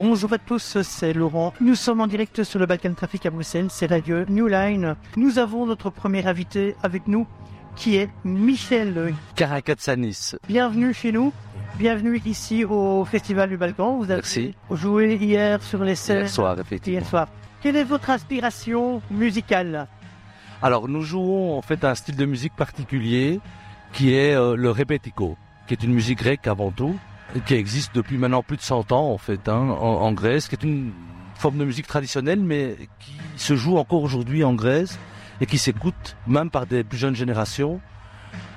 Bonjour à tous, c'est Laurent. Nous sommes en direct sur le Balkan Traffic à Bruxelles, c'est Radio New Line. Nous avons notre premier invité avec nous qui est Michel Karakatsanis. Bienvenue chez nous. Bienvenue ici au Festival du Balkan. Vous avez Merci. joué hier sur les scènes. Hier soir, effectivement. Hier soir. Quelle est votre inspiration musicale? Alors, nous jouons en fait un style de musique particulier qui est euh, le rebetiko, qui est une musique grecque avant tout, qui existe depuis maintenant plus de 100 ans en fait, hein, en, en Grèce, qui est une forme de musique traditionnelle, mais qui se joue encore aujourd'hui en Grèce et qui s'écoute même par des plus jeunes générations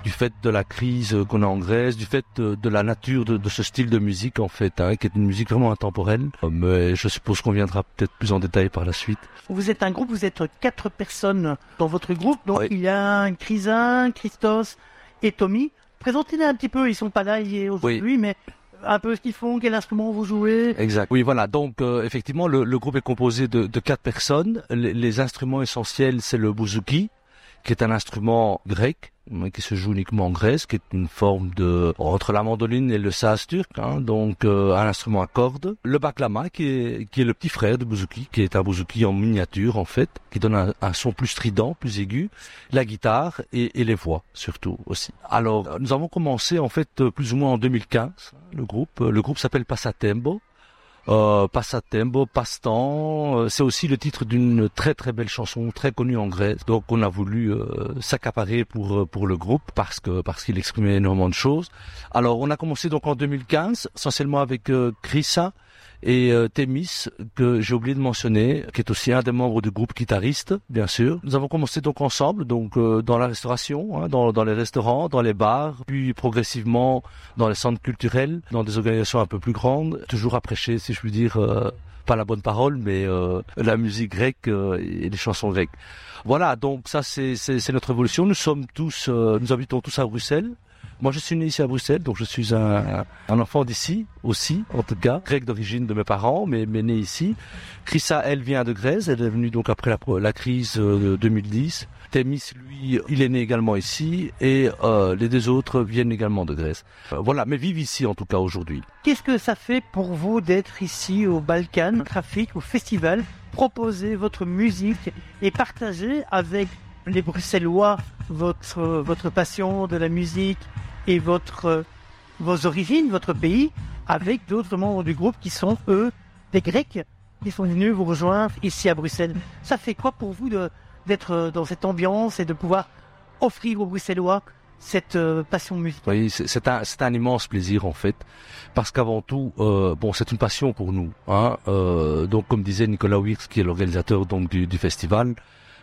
du fait de la crise qu'on a en Grèce, du fait de, de la nature de, de, ce style de musique en fait, hein, qui est une musique vraiment intemporelle. Mais je suppose qu'on viendra peut-être plus en détail par la suite. Vous êtes un groupe, vous êtes quatre personnes dans votre groupe, donc Oui. il y a Chrysin, Christos et Tommy. Présentez-les un petit peu, ils sont pas là aujourd'hui, mais un peu ce qu'ils font, quel instrument vous jouez. Exact. Oui, voilà. Donc, euh, effectivement, le, le groupe est composé de, de quatre personnes. Les, les instruments essentiels, c'est le bouzouki, qui est un instrument grec, mais qui se joue uniquement en Grèce, qui est une forme de entre la mandoline et le saz turc, hein, donc euh, un instrument à cordes. Le baklama, qui est qui est le petit frère du bouzouki, qui est un bouzouki en miniature en fait, qui donne un, un son plus strident, plus aigu. La guitare et, et les voix surtout aussi. Alors, euh, nous avons commencé en fait euh, plus ou moins en 2015 le groupe. Euh, Le groupe s'appelle Passatempo. Euh, Passatempo, Passe-temps, euh, c'est aussi le titre d'une très très belle chanson très connue en Grèce. Donc on a voulu euh, s'accaparer pour euh, pour le groupe parce que parce qu'il exprimait énormément de choses. Alors on a commencé donc en 2015 essentiellement avec euh, et euh, Thémis que j'ai oublié de mentionner, qui est aussi un des membres du groupe guitariste, bien sûr. Nous avons commencé donc ensemble, donc euh, dans la restauration, hein, dans, dans les restaurants, dans les bars, puis progressivement dans les centres culturels, dans des organisations un peu plus grandes, toujours à prêcher, si je puis dire, euh, pas la bonne parole, mais euh, la musique grecque euh, et les chansons grecques. Voilà, donc ça c'est notre évolution. Nous sommes tous, euh, nous habitons tous à Bruxelles. Moi, je suis né ici à Bruxelles, donc je suis un, un enfant d'ici aussi, en tout cas, grec d'origine de mes parents, mais, mais né ici. Chrissa, elle vient de Grèce, elle est venue donc après la, la crise euh, de 2010. Thémis, lui, il est né également ici, et euh, les deux autres viennent également de Grèce. Euh, voilà, mais vivent ici en tout cas aujourd'hui. Qu'est-ce que ça fait pour vous d'être ici au Balkan Trafic, au festival, proposer votre musique et partager avec les Bruxellois votre, votre passion de la musique et votre, vos origines, votre pays, avec d'autres membres du groupe qui sont, eux, des Grecs, qui sont venus vous rejoindre ici à Bruxelles. Ça fait quoi pour vous d'être dans cette ambiance et de pouvoir offrir aux Bruxellois cette euh, passion musicale? Oui, c'est un, un immense plaisir en fait, parce qu'avant tout, euh, bon, c'est une passion pour nous. Hein, euh, donc, comme disait Nicolas Wirtz, qui est l'organisateur du festival,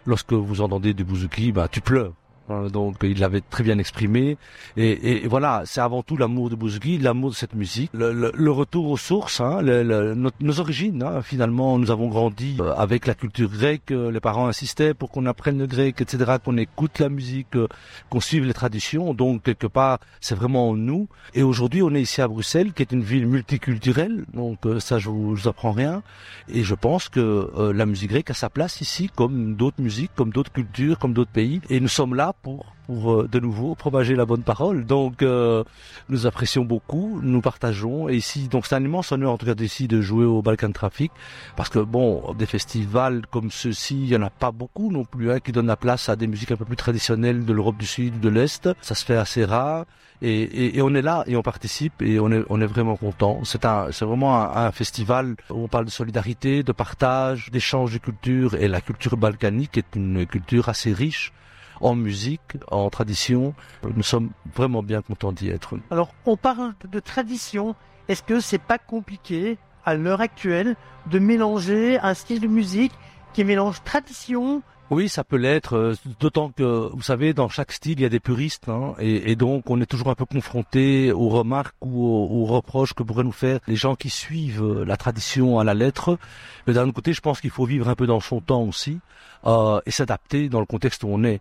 lorsque vous entendez du bouzouki, bah, tu pleures. Hein, Donc, il l'avait très bien exprimé. Et, et voilà, c'est avant tout l'amour de bouzouki, l'amour de cette musique, le, le- le retour aux sources, hein, le- le- nos, origines. hein. Finalement, nous avons grandi euh, avec la culture grecque. euh, Les parents insistaient pour qu'on apprenne le grec, etc., qu'on écoute la musique, euh, qu'on suive les traditions. Donc, quelque part, c'est vraiment en nous. Et aujourd'hui, on est ici à Bruxelles, qui est une ville multiculturelle. Donc, ça, je vous, je vous apprends rien. Et je pense que euh, la musique grecque a sa place ici, comme d'autres musiques, comme d'autres cultures, comme d'autres pays. Et nous sommes là pour, euh, de nouveau propager la bonne parole. Donc, euh, nous apprécions beaucoup, nous partageons. Et ici, donc, c'est un immense honneur, en tout cas, d'ici, de jouer au Balkan Traffic. Parce que, bon, des festivals comme ceux-ci, il y en a pas beaucoup non plus, hein, qui donnent la place à des musiques un peu plus traditionnelles de l'Europe du Sud ou de l'Est. Ça se fait assez rare. Et, on est là et on participe et on est, on est vraiment content. C'est un, c'est vraiment un, un festival où on parle de solidarité, de partage, d'échange de culture et la culture balkanique est une culture assez riche en musique, en tradition. Nous sommes vraiment bien contents d'y être. Alors, on parle de tradition. Est-ce que c'est pas compliqué à l'heure actuelle de mélanger un style de musique qui mélange tradition? Oui, ça peut l'être, euh, d'autant que, vous savez, dans chaque style, il y a des puristes, hein, et, et donc on est toujours un peu confronté aux remarques ou aux, aux reproches que pourraient nous faire les gens qui suivent euh, la tradition à la lettre. Mais d'un autre côté, je pense qu'il faut vivre un peu dans son temps aussi, euh, et s'adapter dans le contexte où on est.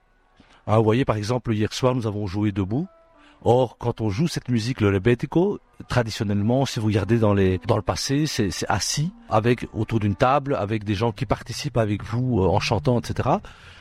Hein, vous voyez, par exemple, hier soir, nous avons joué debout. Or, quand on joue cette musique, le rebetiko, traditionnellement, si vous regardez dans les dans le passé, c'est assis avec autour d'une table avec des gens qui participent avec vous euh, en chantant, etc.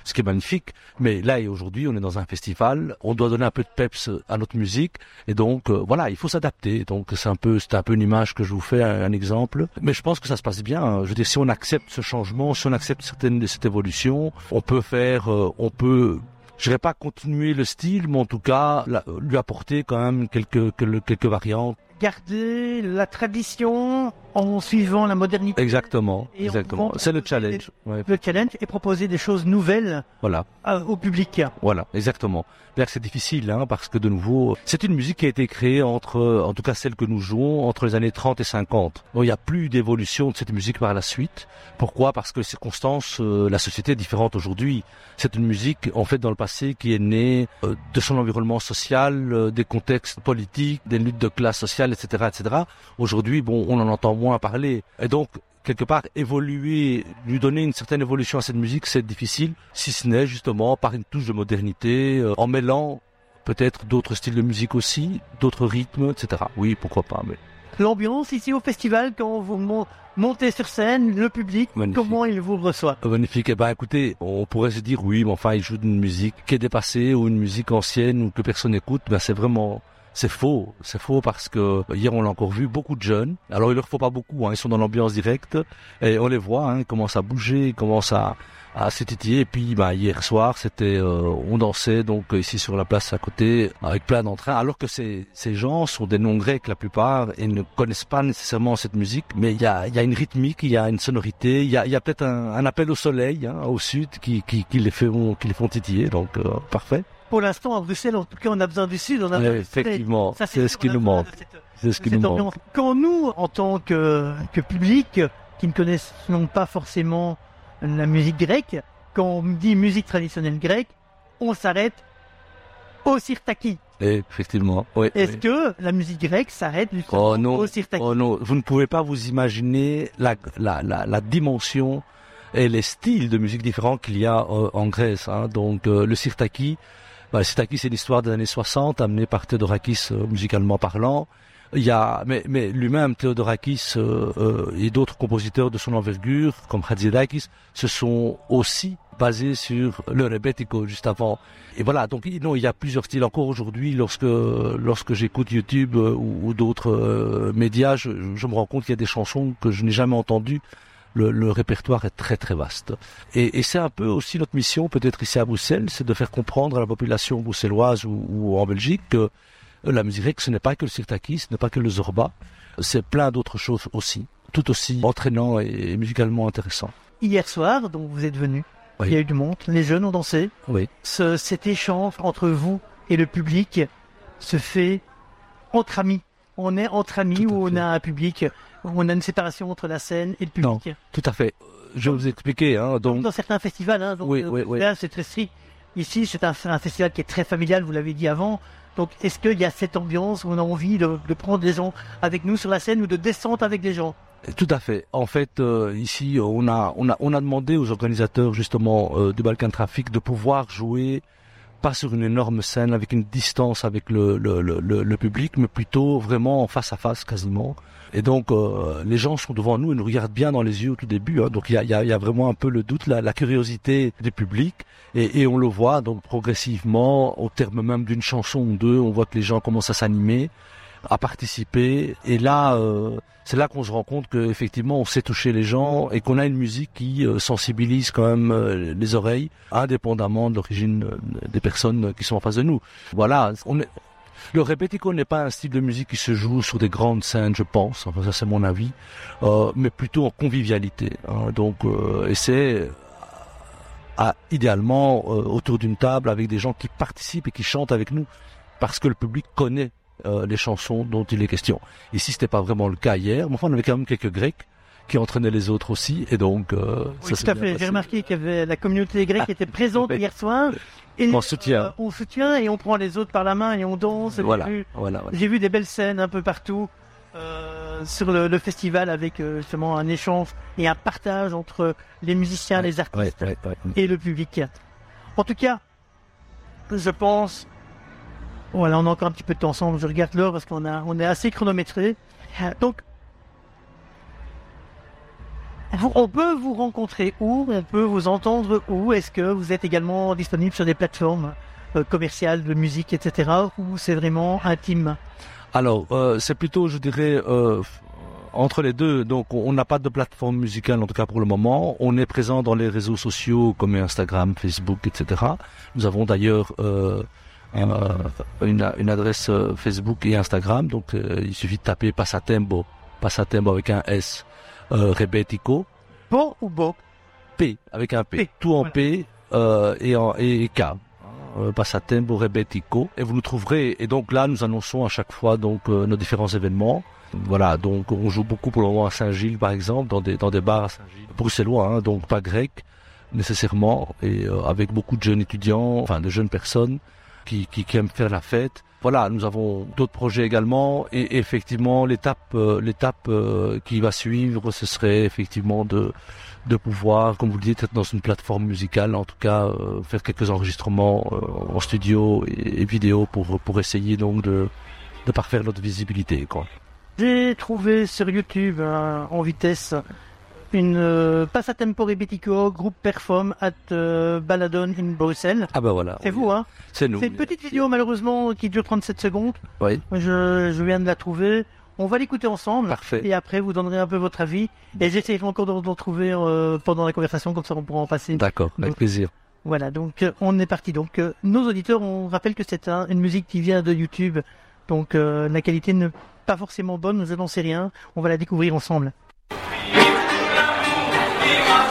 Ce qui est magnifique. Mais là et aujourd'hui, on est dans un festival, on doit donner un peu de peps à notre musique et donc euh, voilà, il faut s'adapter. Donc c'est un peu c'est un peu une image que je vous fais, un, exemple. Mais je pense que ça se passe bien. Je veux dire, si on accepte ce changement, si on accepte certaines de cette évolution, on peut faire, euh, on peut je vais pas continuer le style, mais en tout cas lui apporter quand même quelques quelques variantes garder la tradition en suivant la modernité. Exactement, exactement. C'est le challenge. Le challenge est proposer des choses nouvelles voilà. au public. Voilà, exactement. C'est difficile, hein, parce que de nouveau, c'est une musique qui a été créée entre, en tout cas celle que nous jouons, entre les années 30 et 50. Donc il n'y a plus d'évolution de cette musique par la suite. Pourquoi? Parce que les circonstances, euh, la société est différente aujourd'hui. C'est une musique, en fait, dans le passé, qui est née euh, de son environnement social, euh, des contextes politiques, des luttes de classe sociale, etc., etc. Aujourd'hui, bon, on en entend moins parler. Et donc, quelque part évoluer, lui donner une certaine évolution à cette musique, c'est difficile, si ce n'est justement par une touche de modernité, euh, en mêlant peut-être d'autres styles de musique aussi, d'autres rythmes, etc. Oui, pourquoi pas. Mais l'ambiance ici au festival quand vous montez sur scène, le public, comment il vous reçoit? Magnifique. Eh ben, écoutez, on pourrait se dire oui, mais enfin, il joue une musique qui est dépassée ou une musique ancienne ou que personne n'écoute. Ben, c'est vraiment c'est faux, c'est faux parce que hier on l'a encore vu, beaucoup de jeunes. Alors il leur faut pas beaucoup, hein, ils sont dans l'ambiance directe et on les voit, hein, ils commencent à bouger, ils commencent à, à s'étiller. Et puis bah, hier soir, c'était, euh, on dansait donc ici sur la place à côté avec plein d'entrain. Alors que ces, ces gens sont des non grecs la plupart et ne connaissent pas nécessairement cette musique, mais il y a, y a une rythmique, il y a une sonorité, il y a, y a peut-être un, un, appel au soleil hein, au sud qui, qui, qui les fait, qui les font titiller. Donc euh, parfait pour l'instant, à Bruxelles, en tout cas, on a besoin du Sud. On a effectivement, c'est ce qui nous manque. C'est ce qui nous manque. Quand nous, en tant que, que public, qui ne connaissent pas forcément la musique grecque, quand on dit musique traditionnelle grecque, on s'arrête au sirtaki. Effectivement, oui. Est-ce que la musique grecque s'arrête oh non, au sirtaki Oh non, vous ne pouvez pas vous imaginer la, la, la, la dimension et les styles de musique différents qu'il y a euh, en Grèce. Hein. Donc euh, le sirtaki, bah, Sitaki, c'est l'histoire des années 60, amené par Theodorakis euh, musicalement parlant. Il y a, mais, mais lui-même, Theodorakis euh, euh, et d'autres compositeurs de son envergure, comme Hatzidakis, se sont aussi basés sur le rebetiko juste avant. Et voilà, donc non, il y a plusieurs styles encore aujourd'hui. Lorsque lorsque j'écoute YouTube ou, d'autres médias, je, je, me rends compte qu'il y a des chansons que je n'ai jamais entendues le, répertoire est très très vaste. Et, c'est un peu aussi notre mission, peut-être ici à Bruxelles, c'est de faire comprendre à la population bruxelloise ou, en Belgique que la musique ce n'est pas que le sirtaki, ce n'est pas que le zorba, c'est plein d'autres choses aussi, tout aussi entraînant et, musicalement intéressant. Hier soir, donc vous êtes venu, il y a eu du monde, les jeunes ont dansé. Oui. cet échange entre vous et le public se fait entre amis. On est entre amis ou on a un public on a une séparation entre la scène et le public. Non, tout à fait. Je vais vous expliquer. Hein, donc... Dans certains festivals, hein, donc, oui, oui, oui. là c'est très strict. Ici, c'est un, festival qui est très familial, vous l'avez dit avant. Donc, est-ce qu'il y a cette ambiance où on a envie de, prendre des gens avec nous sur la scène ou de descendre avec des gens? Tout à fait. En fait, euh, ici, on a, on a, on a demandé aux organisateurs justement euh, du Balkan Traffic de pouvoir jouer pas sur une énorme scène avec une distance avec le, le, le, le public, mais plutôt vraiment en face à face quasiment. Et donc, euh, les gens sont devant nous et nous regardent bien dans les yeux au tout début. Hein. Donc, il y a, y, a, y a, vraiment un peu le doute, la, la curiosité du public. Et, et, on le voit, donc progressivement, au terme même d'une chanson ou deux, on voit que les gens commencent à s'animer, à participer. Et là, euh, c'est là qu'on se rend compte qu'effectivement, on sait toucher les gens et qu'on a une musique qui euh, sensibilise quand même euh, les oreilles, indépendamment de l'origine des personnes qui sont en face de nous. Voilà, on est, le repetico n'est pas un style de musique qui se joue sur des grandes scènes, je pense. Enfin, ça c'est mon avis, euh, mais plutôt en convivialité. Hein. Donc, euh, et c'est euh, idéalement euh, autour d'une table avec des gens qui participent et qui chantent avec nous, parce que le public connaît les chansons dont il est question. Ici, c'était pas vraiment le cas hier, mais enfin, on avait quand même quelques Grecs qui entraînaient les autres aussi, et donc oui, tout à fait. J'ai remarqué qu'il y avait la communauté grecque était présente hier soir et on soutient. Euh, on soutient et on prend les autres par la main et on danse. Voilà, voilà, J'ai vu des belles scènes un peu partout euh, sur le, festival avec euh, justement un échange et un partage entre les musiciens, les artistes et le public. En tout cas, je pense Voilà, on a encore un petit peu de temps ensemble. Je regarde l'heure parce qu'on a, on est assez chronométré. Donc, on peut vous rencontrer où? On peut vous entendre où? Est-ce que vous êtes également disponible sur des plateformes euh, commerciales de musique, etc. Ou c'est vraiment intime? Alors, euh, c'est plutôt, je dirais, euh, entre les deux. Donc, on n'a pas de plateforme musicale, en tout cas pour le moment. On est présent dans les réseaux sociaux comme Instagram, Facebook, etc. Nous avons d'ailleurs une, une, adresse Facebook et Instagram. Donc, il suffit de taper Passatempo, Passatempo avec un S euh, Rebetico. Bo ou Bo P, avec un P. Tout en P euh, et, en, et K. Euh, Passatempo Rebetico. Et vous nous trouverez. Et donc là, nous annonçons à chaque fois donc euh, nos différents événements. Voilà, donc on joue beaucoup pour le moment à Saint-Gilles, par exemple, dans des, dans des bars à Saint-Gilles. Bruxellois, hein, donc pas grec nécessairement, et euh, avec beaucoup de jeunes étudiants, enfin de jeunes personnes qui, aiment faire la fête voilà, nous avons d'autres projets également et effectivement l'étape euh, l'étape euh, qui va suivre, ce serait effectivement de pouvoir, comme vous le dites, être dans une plateforme musicale, en tout cas euh, faire quelques enregistrements en studio et, vidéo pour pour essayer donc de parfaire notre visibilité. J'ai trouvé sur YouTube en vitesse une euh, Passatempo Rebetico, groupe Perform at euh, Baladon in Bruxelles. Ah bah voilà. C'est vous, hein C'est nous. C'est une petite vidéo malheureusement qui dure 37 secondes. Oui. Je, je viens de la trouver. On va l'écouter ensemble. Parfait. Et après, vous donnerez un peu votre avis. Et j'essaierai encore d'en trouver euh, pendant la conversation, comme ça on pourra en passer. D'accord, avec plaisir. Voilà, donc euh, on est parti. Donc nos auditeurs, on rappelle que c'est une musique qui vient de YouTube. Donc la qualité n'est pas forcément bonne, je n'en sais rien. On va la découvrir ensemble. Happy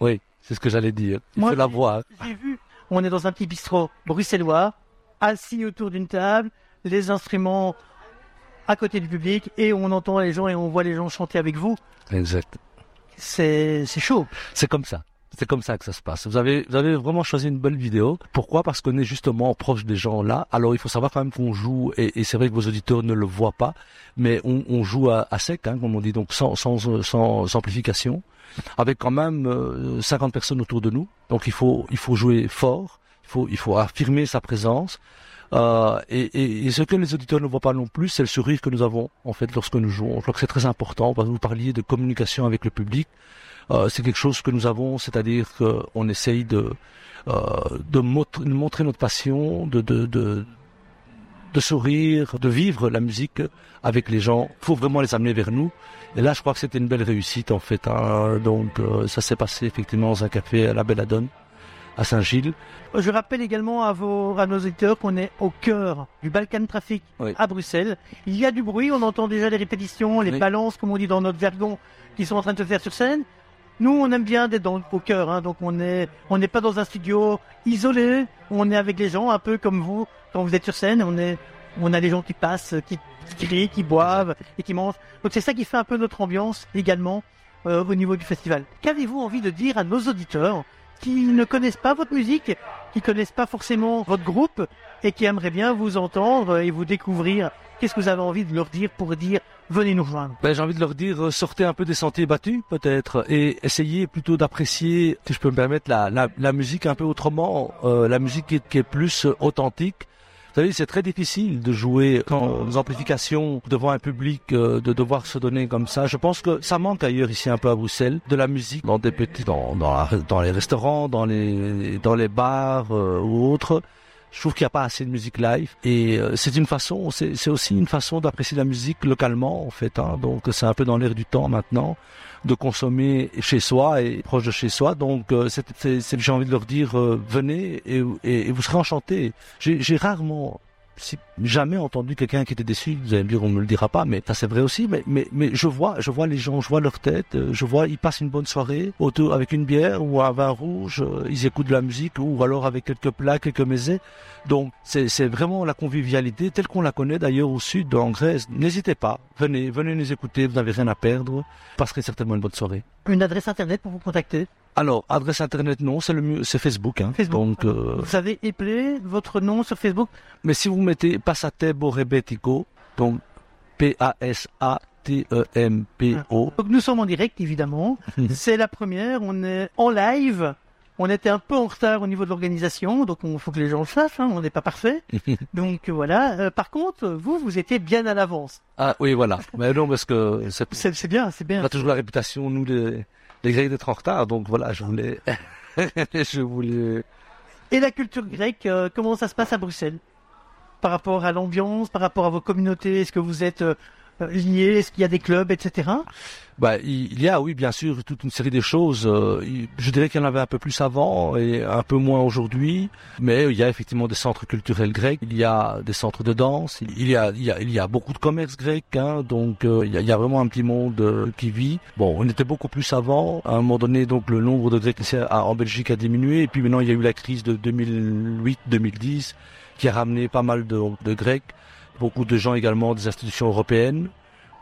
Oui, c'est ce que j'allais dire. Il faut la voir. J'ai vu, on est dans un petit bistrot bruxellois, assis autour d'une table, les instruments à côté du public, et on entend les gens et on voit les gens chanter avec vous. Exact. C'est chaud. C'est comme ça. C'est comme ça que ça se passe. Vous avez, vous avez vraiment choisi une bonne vidéo. Pourquoi? Parce qu'on est justement proche des gens là. Alors il faut savoir quand même qu'on joue, et, c'est vrai que vos auditeurs ne le voient pas, mais on, joue à, sec, hein, comme on dit, donc sans, sans, sans amplification avec quand même 50 euh, personnes autour de nous. Donc il faut il faut jouer fort, il faut il faut affirmer sa présence. Euh, et, et, ce que les auditeurs ne voient pas non plus, c'est le sourire que nous avons en fait lorsque nous jouons. Je crois que c'est très important. Vous parliez de communication avec le public. Euh, c'est quelque chose que nous avons, c'est-à-dire qu'on essaye de euh, de montrer notre passion, de, de, de de sourire, de vivre la musique avec les gens. Il faut vraiment les amener vers nous. Et là, je crois que c'était une belle réussite en fait. Hein. Donc, euh, ça s'est passé effectivement dans un café à la Belladone, à Saint-Gilles. Je rappelle également à, vos, à nos auditeurs qu'on est au cœur du Balkan Traffic à Bruxelles. Il y a du bruit, on entend déjà les répétitions, les balances, comme on dit dans notre vergon, qui sont en train de se faire sur scène. Nous, on aime bien d'être au cœur, hein, donc on est, on n'est pas dans un studio isolé. On est avec les gens, un peu comme vous quand vous êtes sur scène. On est, on a des gens qui passent, qui, crient, qui boivent et qui mangent. Donc c'est ça qui fait un peu notre ambiance également euh, au niveau du festival. Qu'avez-vous envie de dire à nos auditeurs qui ne connaissent pas votre musique, qui connaissent pas forcément votre groupe et qui aimeraient bien vous entendre et vous découvrir? Qu'est-ce que vous avez envie de leur dire pour dire venez nous rejoindre ben, J'ai envie de leur dire euh, sortez un peu des sentiers battus peut-être et essayez plutôt d'apprécier, si je peux me permettre, la, la, la musique un peu autrement, euh, la musique qui est, qui est plus euh, authentique. Vous savez, c'est très difficile de jouer sans amplification devant un public, de devoir se donner comme ça. Je pense que ça manque ailleurs ici un peu à Bruxelles de la musique dans des petits, dans, dans, dans les restaurants, dans les dans les bars ou autres. Je trouve qu'il n'y a pas assez de musique live et euh, c'est une façon, c'est aussi une façon d'apprécier la musique localement en fait. Hein. Donc c'est un peu dans l'air du temps maintenant de consommer chez soi et proche de chez soi. Donc euh, j'ai envie de leur dire euh, venez et, et, vous serez enchantés. J'ai rarement jamais entendu quelqu'un qui était déçu. Vous allez me dire, on me le dira pas, mais ça c'est vrai aussi. Mais, mais, mais je vois, je vois les gens, je vois leur tête, euh, je vois, ils passent une bonne soirée autour avec une bière ou un vin rouge, euh, ils écoutent de la musique ou alors avec quelques plats, quelques mésés. Donc c'est vraiment la convivialité telle qu'on la connaît d'ailleurs au sud, en Grèce. N'hésitez pas, venez, venez nous écouter, vous n'avez rien à perdre. Vous passerez certainement une bonne soirée. Une adresse internet pour vous contacter alors, adresse internet, non, c'est le mieux, c'est Facebook. Hein. Facebook. Donc, euh, Vous avez épelé votre nom sur Facebook? mais si vous mettez Passatebo Rebetico, donc P-A-S-A-T-E-M-P-O, Donc nous sommes en direct, évidemment. C'est la première, on est en live. On était un peu en retard au niveau de l'organisation, donc il faut que les gens le sachent, hein, on n'est pas parfait. Donc voilà. Euh, par contre, vous, vous étiez bien à l'avance. ah oui, voilà. Mais non, parce que c'est, C'est c'est bien, on bien. a toujours la réputation, nous, les, les Grecs, d'être en retard. Donc voilà, je voulais, je voulais. Et la culture grecque, euh, comment ça se passe à Bruxelles? Par rapport à l'ambiance, par rapport à vos communautés, est-ce que vous êtes euh, euh, liés Est-ce qu'il y a des clubs, etc. Bah, il y a, oui, bien sûr, toute une série de choses. euh, Je dirais qu'il y en avait un peu plus avant et un peu moins aujourd'hui. Mais il y a effectivement des centres culturels grecs. Il y a des centres de danse. Il y a, il y a, il y a beaucoup de commerce grec. Hein, donc, euh, il, y a, vraiment un petit monde euh, qui vit. Bon, on était beaucoup plus avant. À un moment donné, donc, le nombre de Grecs en Belgique a diminué. Et puis maintenant, il y a eu la crise de 2008-2010 qui a ramené pas mal de, de Grecs. Beaucoup de gens également des institutions européennes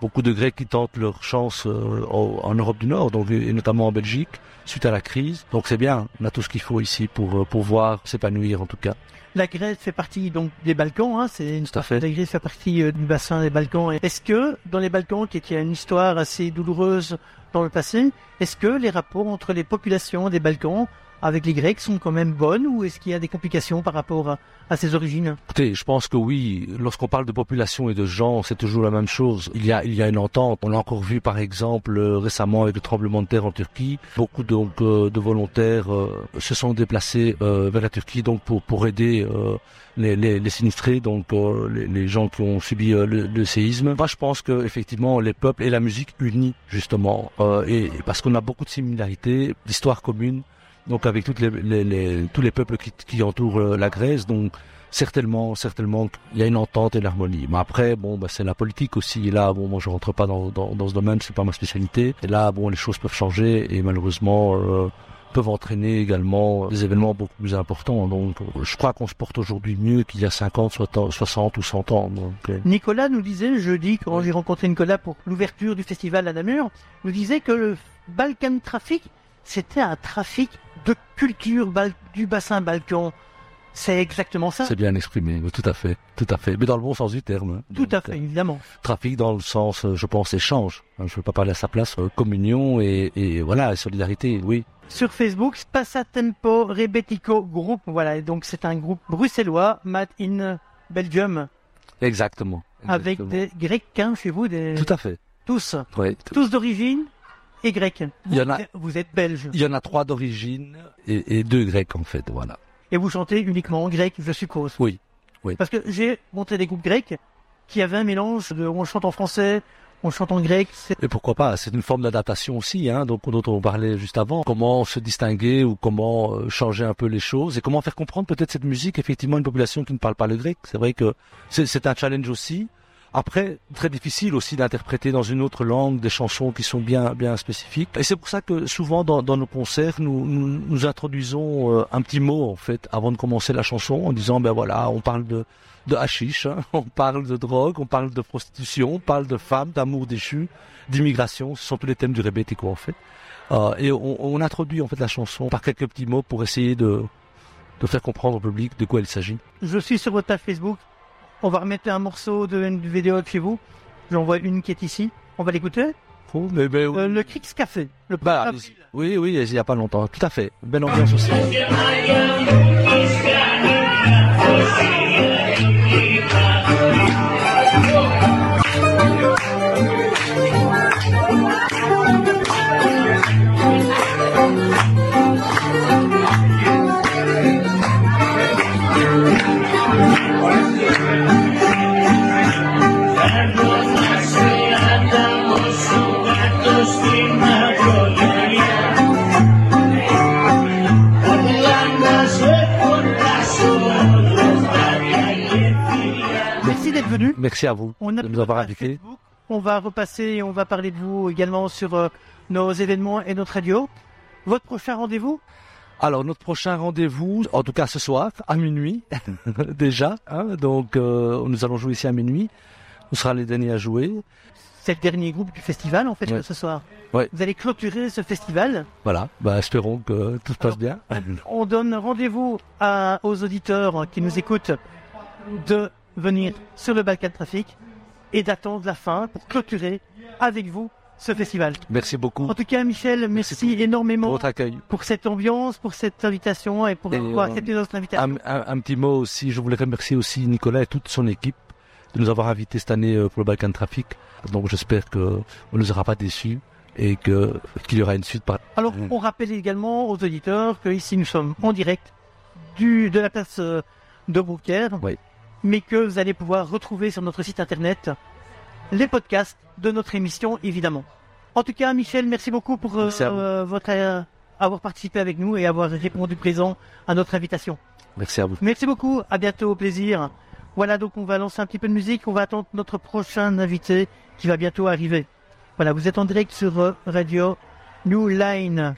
beaucoup de Grecs qui tentent leur chance euh, en, Europe du Nord, donc et notamment en Belgique, suite à la crise. Donc c'est bien, on a tout ce qu'il faut ici pour euh, pouvoir s'épanouir en tout cas. La Grèce fait partie donc des Balkans, hein, c'est une Tout à fait. La Grèce fait partie euh, du bassin des Balkans. Est-ce que dans les Balkans, qui a une histoire assez douloureuse dans le passé, est-ce que les rapports entre les populations des Balkans avec les Grecs sont quand même bonnes ou est-ce qu'il y a des complications par rapport à, à ses origines? Écoutez, je pense que oui, lorsqu'on parle de population et de gens, c'est toujours la même chose. Il y a, il y a une entente. On l'a encore vu par exemple euh, récemment avec le tremblement de terre en Turquie. Beaucoup donc euh, de volontaires euh, se sont déplacés euh, vers la Turquie donc pour pour aider euh, les, les, les sinistrés, donc euh, les, les gens qui ont subi le, le séisme. Moi, je pense que effectivement les peuples et la musique unit justement, et parce qu'on a beaucoup de similarités, d'histoires communes. Donc avec toutes les, tous les peuples qui, entourent euh, la Grèce, donc certainement, certainement, il y a une entente et l'harmonie. Mais après, bon, bah, c'est la politique aussi. Là, bon, moi, je rentre pas dans, dans, dans ce domaine, c'est pas ma spécialité. Et là, bon, les choses peuvent changer et malheureusement euh, peuvent entraîner également des événements beaucoup plus importants. Donc, je crois qu'on se porte aujourd'hui mieux qu'il y a 50, 60 60 ou 100 ans. Euh, Nicolas nous disait jeudi, quand j'ai rencontré Nicolas pour l'ouverture du festival à Namur, nous disait que le Balkan Traffic, c'était un trafic de culture du bassin Balkan. C'est exactement ça c'est bien exprimé, tout à fait, tout à fait. Mais dans le bon sens du terme. hein. Tout à fait, évidemment. trafic dans le sens, euh, je pense, échange. Hein, Je ne veux pas parler à sa place, euh, communion et, et voilà, solidarité, oui. Sur Facebook, Passatempo Rebetico Group. Voilà, et donc c'est un groupe bruxellois, Made in Belgium, Exactement. avec des Grecs hein, chez vous, des... Tout à fait. tous, tous d'origine et grecs. Il y en a- Vous êtes belge Il y en a trois d'origine et, et deux grecs en fait, voilà. et vous chantez uniquement en grec, je suppose. Oui, oui. Parce que j'ai monté des groupes grecs qui avaient un mélange de on chante en français, on chante en grec. Et pourquoi pas C'est une forme d'adaptation aussi, hein, donc dont on parlait juste avant. Comment se distinguer ou comment euh, changer un peu les choses et comment faire comprendre peut-être cette musique effectivement à une population qui ne parle pas le grec. C'est vrai que c'est un challenge aussi. Après, très difficile aussi d'interpréter dans une autre langue des chansons qui sont bien bien spécifiques. Et c'est pour ça que souvent dans, nos concerts, nous, introduisons euh, un petit mot en fait avant de commencer la chanson en disant ben voilà, on parle de de hashish, hein, on parle de drogue, on parle de prostitution, on parle de femmes, d'amour déchu, d'immigration. Ce sont tous les thèmes du rebetiko en fait. Euh, et on, on introduit en fait la chanson par quelques petits mots pour essayer de de faire comprendre au public de quoi il s'agit. Je suis sur votre page Facebook. On va remettre un morceau de une vidéo de chez vous. J'en vois une qui est ici. On va l'écouter. Oh, mais, mais, Euh, le Crix Café. Le Bah, oui, oui, il y a pas longtemps, tout à fait. Belle ambiance aussi. Merci à vous On a de nous avoir invités. On va repasser et on va parler de vous également sur euh, nos événements et notre radio. Votre prochain rendez-vous? Alors notre prochain rendez-vous, en tout cas ce soir, à minuit déjà. hein, donc euh, nous allons jouer ici à minuit. On sera les derniers à jouer. C'est le dernier groupe du festival en fait Ouais. ce soir. Ouais. Vous allez clôturer ce festival. Voilà, bah, espérons que tout se passe bien. On donne rendez-vous aux auditeurs qui nous écoutent de venir sur le Balkan Trafic et d'attendre la fin pour clôturer avec vous ce festival. Merci beaucoup En tout cas, Michel, merci, Merci pour énormément pour votre accueil. pour cette ambiance, pour cette invitation et pour Et, avoir euh, accepté notre invitation. Un, un- un petit mot aussi, je voulais remercier aussi Nicolas et toute son équipe de nous avoir invités cette année euh, pour le Balkan Traffic. Donc j'espère que on ne nous aura pas déçus et que qu'il y aura une suite par. Alors, on rappelle également aux auditeurs que ici nous sommes en direct du, de la place euh, de Brouckère, Oui. Mais que vous allez pouvoir retrouver sur notre site internet les podcasts de notre émission, évidemment. En tout cas, Michel, merci beaucoup pour euh, euh, votre euh, avoir participé avec nous et avoir répondu présent à notre invitation. Merci à vous. Merci beaucoup, à bientôt, au plaisir. Voilà, donc on va lancer un petit peu de musique, on va attendre notre prochain invité qui va bientôt arriver. Voilà, vous êtes en direct sur Radio New Line.